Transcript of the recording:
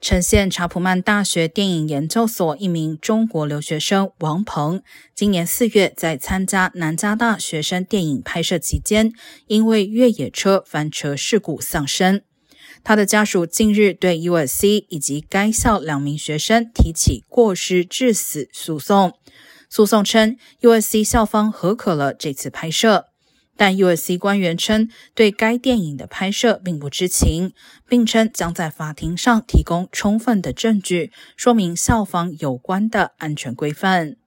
呈现查普曼大学电影研究所一名中国留学生王鹏，今年四月在参加南加大学生电影拍摄期间，因为越野车翻车事故丧生。他的家属近日对 USC 以及该校两名学生提起过失致死诉讼。诉讼称，USC 校方合可了这次拍摄。但 USC 官员称，对该电影的拍摄并不知情，并称将在法庭上提供充分的证据，说明校方有关的安全规范。